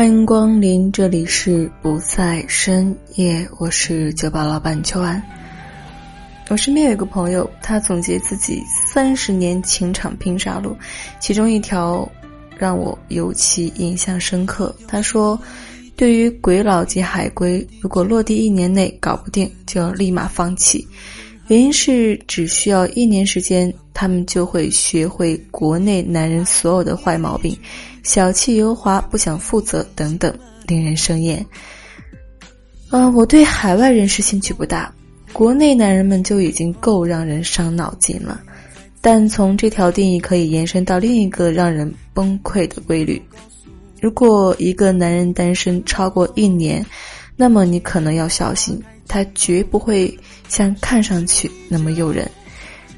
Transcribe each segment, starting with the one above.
欢迎光临，这里是不在深夜，我是酒吧老板秋安。我身边有一个朋友，他总结自己三十年情场拼杀路，其中一条让我尤其印象深刻。他说：“对于鬼佬及海归，如果落地一年内搞不定，就要立马放弃。原因是只需要一年时间，他们就会学会国内男人所有的坏毛病。”小气、油滑、不想负责等等，令人生厌。啊，我对海外人士兴趣不大，国内男人们就已经够让人伤脑筋了。但从这条定义可以延伸到另一个让人崩溃的规律：如果一个男人单身超过一年，那么你可能要小心，他绝不会像看上去那么诱人。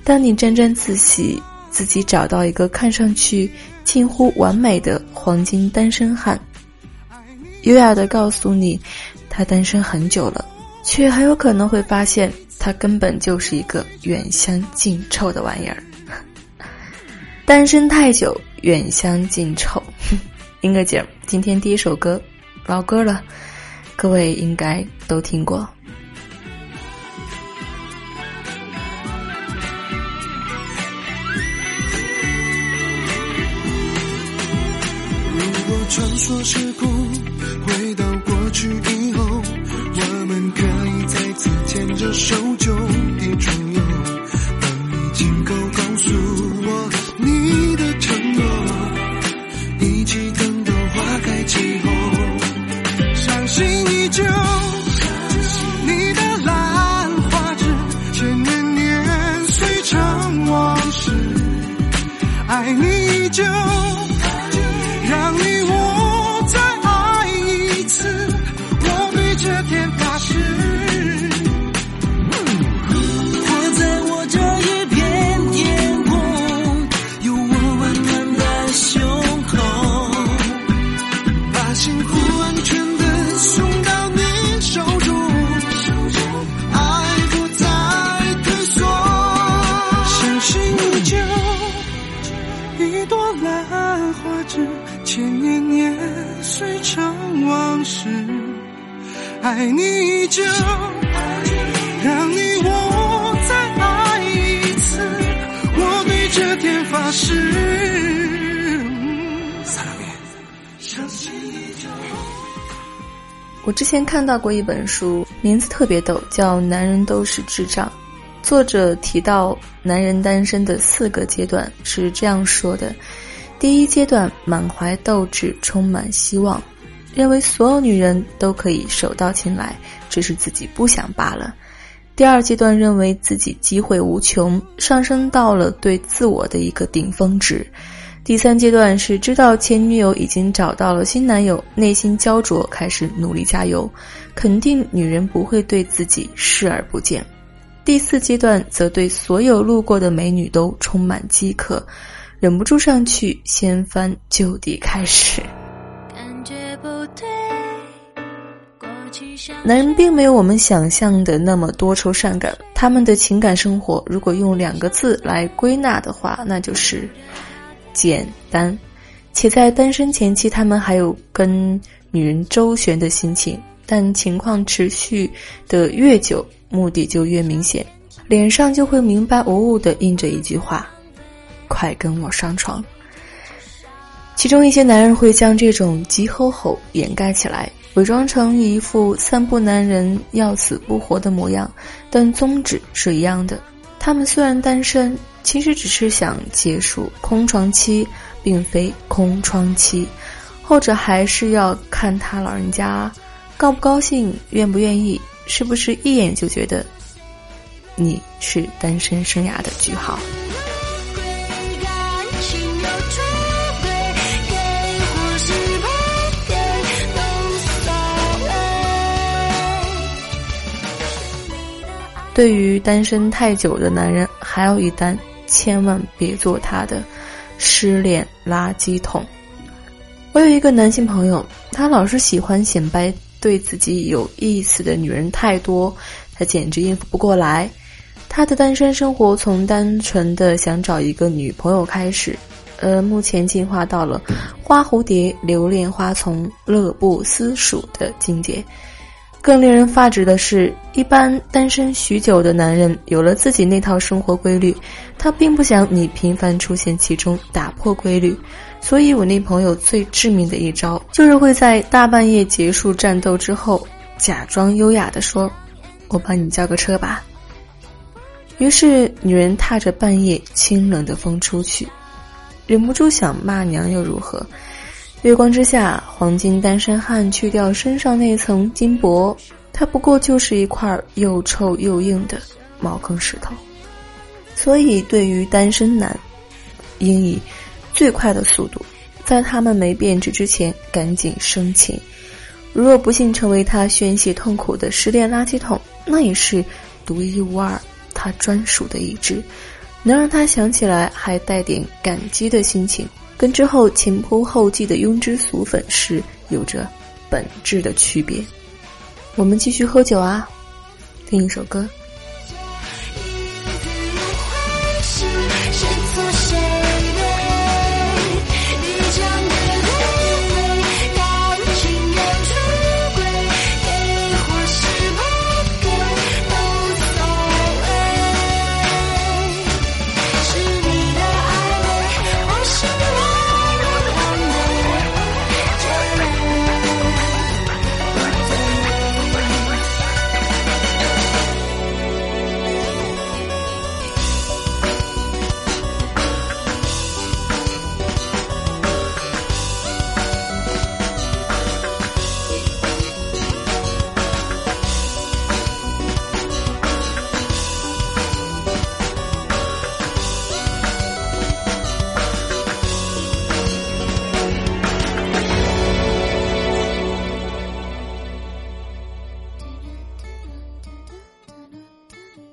当你沾沾自喜，自己找到一个看上去……近乎完美的黄金单身汉，优雅的告诉你，他单身很久了，却很有可能会发现他根本就是一个远香近臭的玩意儿。单身太久，远香近臭。英哥姐，今天第一首歌，老歌了，各位应该都听过。传说，是故。我之前看到过一本书，名字特别逗，叫《男人都是智障》。作者提到男人单身的四个阶段是这样说的：第一阶段，满怀斗志，充满希望。认为所有女人都可以手到擒来，只是自己不想罢了。第二阶段认为自己机会无穷，上升到了对自我的一个顶峰值。第三阶段是知道前女友已经找到了新男友，内心焦灼，开始努力加油，肯定女人不会对自己视而不见。第四阶段则对所有路过的美女都充满饥渴，忍不住上去掀翻就地开始。感觉不对男人并没有我们想象的那么多愁善感，他们的情感生活如果用两个字来归纳的话，那就是简单。且在单身前期，他们还有跟女人周旋的心情，但情况持续的越久，目的就越明显，脸上就会明白无误的印着一句话：“快跟我上床。”其中一些男人会将这种急吼吼掩盖起来。伪装成一副三不男人要死不活的模样，但宗旨是一样的。他们虽然单身，其实只是想结束空床期，并非空窗期。后者还是要看他老人家高不高兴，愿不愿意，是不是一眼就觉得你是单身生涯的句号。对于单身太久的男人，还有一单，千万别做他的失恋垃圾桶。我有一个男性朋友，他老是喜欢显摆对自己有意思的女人太多，他简直应付不过来。他的单身生活从单纯的想找一个女朋友开始，呃，目前进化到了花蝴蝶、留恋花丛、乐不思蜀的境界。更令人发指的是，一般单身许久的男人有了自己那套生活规律，他并不想你频繁出现其中，打破规律。所以我那朋友最致命的一招，就是会在大半夜结束战斗之后，假装优雅地说：“我帮你叫个车吧。”于是女人踏着半夜清冷的风出去，忍不住想骂娘又如何？月光之下，黄金单身汉去掉身上那层金箔，他不过就是一块又臭又硬的茅坑石头。所以，对于单身男，应以最快的速度，在他们没变质之前赶紧生情。如若不幸成为他宣泄痛苦的失恋垃圾桶，那也是独一无二、他专属的一支，能让他想起来还带点感激的心情。跟之后前仆后继的庸脂俗粉是有着本质的区别。我们继续喝酒啊，听一首歌。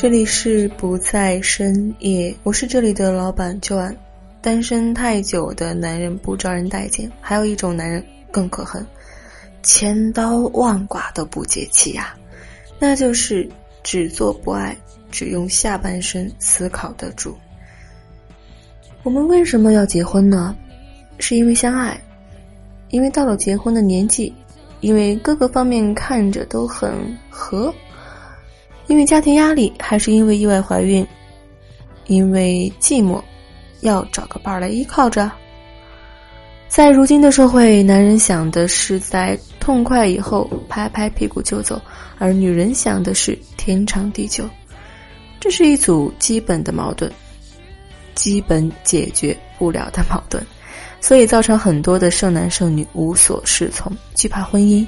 这里是不在深夜，我是这里的老板 Joan。单身太久的男人不招人待见，还有一种男人更可恨，千刀万剐都不解气呀，那就是只做不爱，只用下半身思考的主。我们为什么要结婚呢？是因为相爱，因为到了结婚的年纪，因为各个方面看着都很合。因为家庭压力，还是因为意外怀孕？因为寂寞，要找个伴儿来依靠着。在如今的社会，男人想的是在痛快以后拍拍屁股就走，而女人想的是天长地久。这是一组基本的矛盾，基本解决不了的矛盾，所以造成很多的剩男剩女无所适从，惧怕婚姻，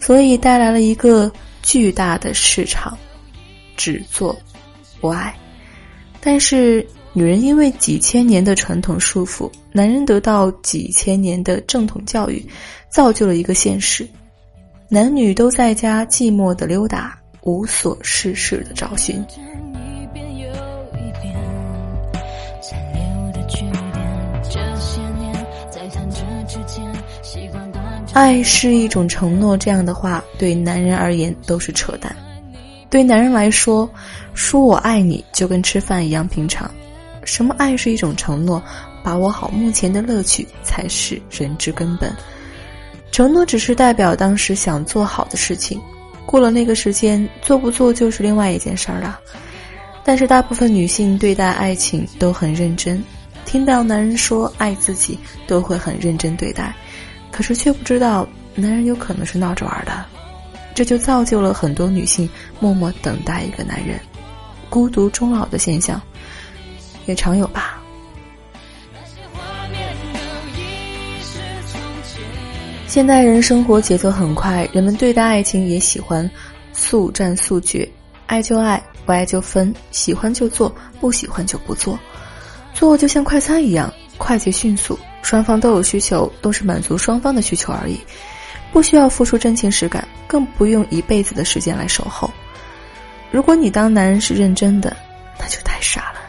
所以带来了一个巨大的市场。只做不爱，但是女人因为几千年的传统束缚，男人得到几千年的正统教育，造就了一个现实：男女都在家寂寞的溜达，无所事事的找寻。爱是一种承诺，这样的话对男人而言都是扯淡。对男人来说，说我爱你就跟吃饭一样平常。什么爱是一种承诺，把握好目前的乐趣才是人之根本。承诺只是代表当时想做好的事情，过了那个时间，做不做就是另外一件事儿了。但是大部分女性对待爱情都很认真，听到男人说爱自己，都会很认真对待，可是却不知道男人有可能是闹着玩的，这就造就了很多女性默默等待一个男人，孤独终老的现象，也常有吧。现代人生活节奏很快，人们对待爱情也喜欢速战速决，爱就爱，不爱就分，喜欢就做，不喜欢就不做，做就像快餐一样，快捷迅速，双方都有需求，都是满足双方的需求而已，不需要付出真情实感，更不用一辈子的时间来守候。如果你当男人是认真的，那就太傻了。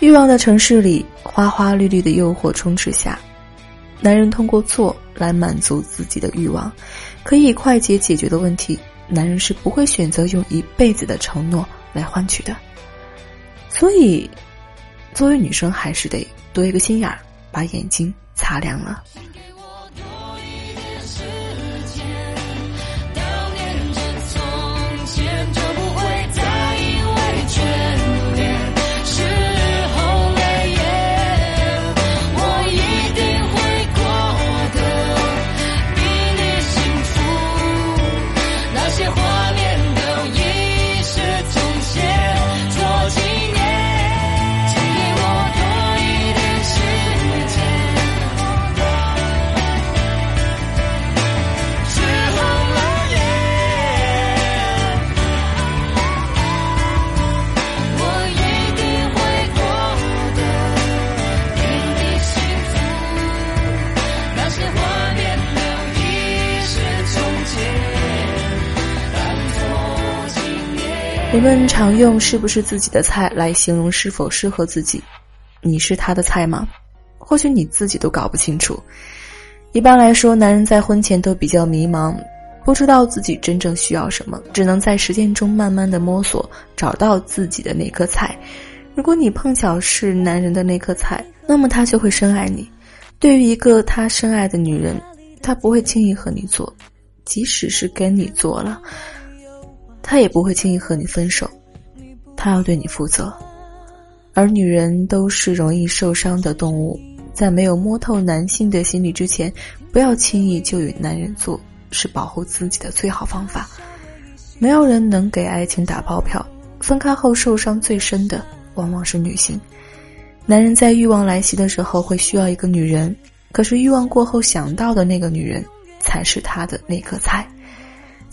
欲望的城市里，花花绿绿的诱惑充斥下。男人通过做来满足自己的欲望，可以快捷解决的问题，男人是不会选择用一辈子的承诺来换取的。所以，作为女生还是得多一个心眼儿，把眼睛擦亮了。人们常用“是不是自己的菜”来形容是否适合自己。你是他的菜吗？或许你自己都搞不清楚。一般来说，男人在婚前都比较迷茫，不知道自己真正需要什么，只能在实践中慢慢的摸索，找到自己的那颗菜。如果你碰巧是男人的那颗菜，那么他就会深爱你。对于一个他深爱的女人，他不会轻易和你做，即使是跟你做了。他也不会轻易和你分手，他要对你负责。而女人都是容易受伤的动物，在没有摸透男性的心理之前，不要轻易就与男人做，是保护自己的最好方法。没有人能给爱情打包票，分开后受伤最深的往往是女性。男人在欲望来袭的时候会需要一个女人，可是欲望过后想到的那个女人，才是他的那颗菜。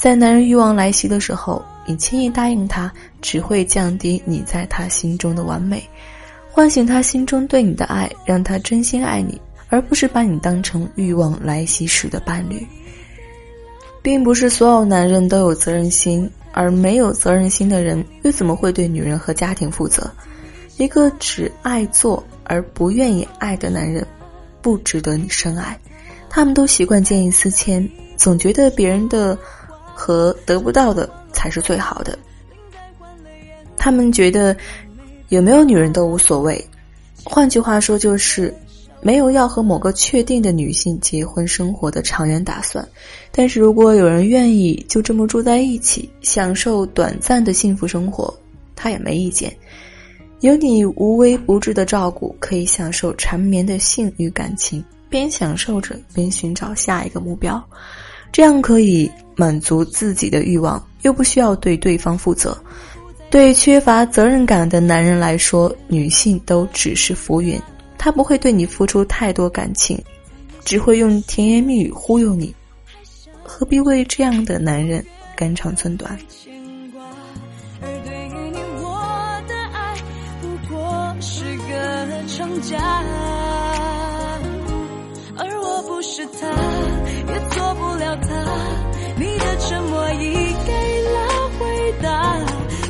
在男人欲望来袭的时候，你轻易答应他，只会降低你在他心中的完美，唤醒他心中对你的爱，让他真心爱你，而不是把你当成欲望来袭时的伴侣。并不是所有男人都有责任心，而没有责任心的人又怎么会对女人和家庭负责？一个只爱做而不愿意爱的男人，不值得你深爱。他们都习惯见异思迁，总觉得别人的。和得不到的才是最好的。他们觉得有没有女人都无所谓，换句话说就是没有要和某个确定的女性结婚生活的长远打算。但是如果有人愿意就这么住在一起，享受短暂的幸福生活，他也没意见。有你无微不至的照顾，可以享受缠绵的性与感情，边享受着边寻找下一个目标。这样可以满足自己的欲望，又不需要对对方负责。对缺乏责任感的男人来说，女性都只是浮云，他不会对你付出太多感情，只会用甜言蜜语忽悠你。何必为这样的男人肝肠寸断？而我不是他。了他，你的沉默已给了回答。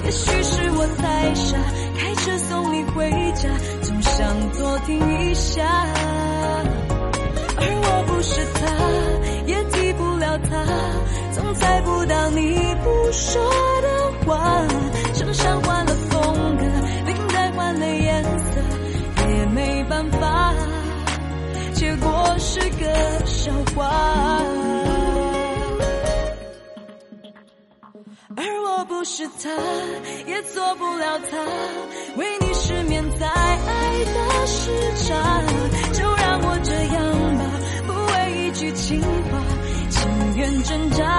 也许是我太傻，开车送你回家，总想多听一下。而我不是他，也替不了他，总猜不到你不说的话。衬衫换了风格，领带换了颜色，也没办法。结果是个笑话，是他，也做不了他，为你失眠在爱的时差，就让我这样吧，不为一句情话，情愿挣扎，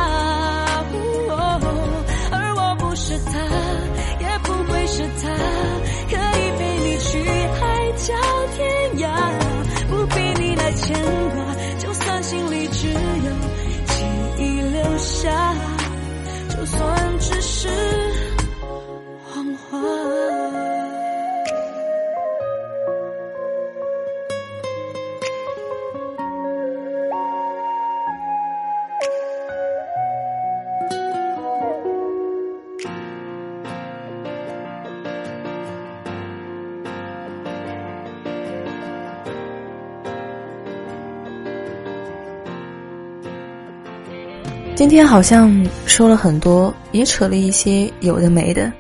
今天好像说了很多，也扯了一些有的没的。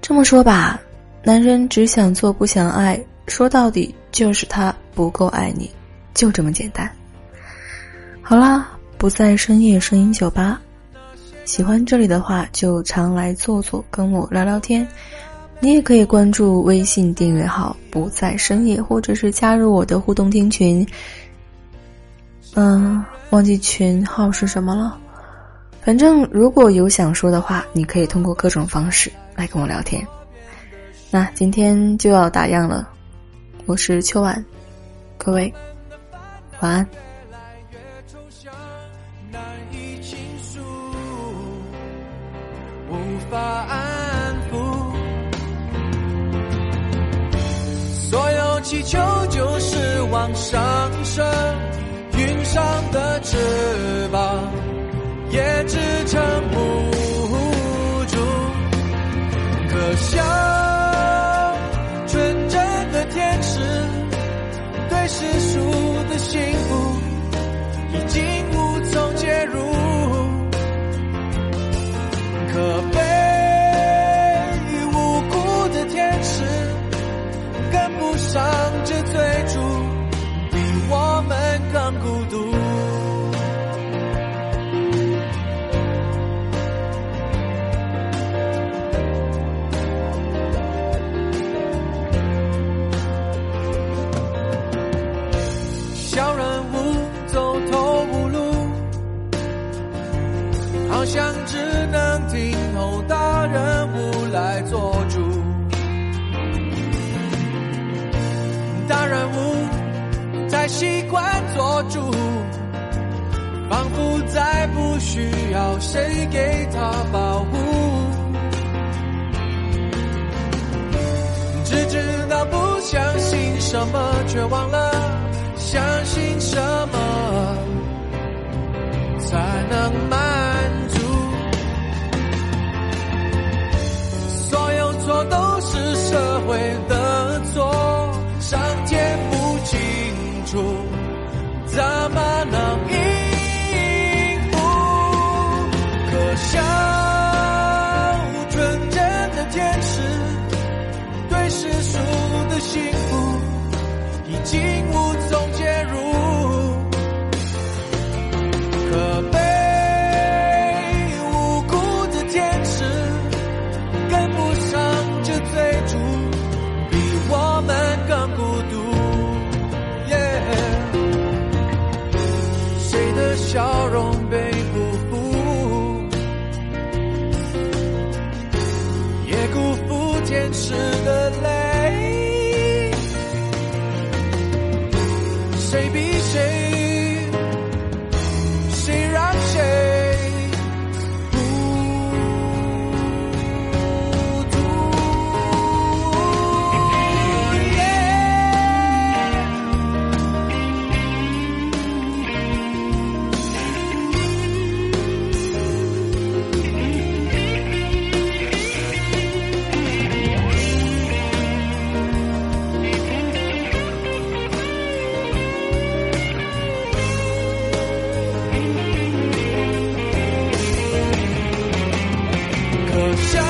这么说吧，男人只想做不想爱，说到底就是他不够爱你，就这么简单。好啦，不在深夜声音酒吧，喜欢这里的话就常来坐坐，跟我聊聊天。你也可以关注微信订阅号“不在深夜”，或者是加入我的互动听群。嗯，忘记群号是什么了。反正如果有想说的话，你可以通过各种方式来跟我聊天。那今天就要打烊了，我是秋晚，各位晚安。无法安抚，所有祈求就是往上升，云上的翅膀。也支撑不住，可笑纯真的天使对世俗的心来做主。当然，不再习惯做主，仿佛再不需要谁给他保护。只知道不相信什么，却忘了相信什么社会泪。谁比谁？Shine.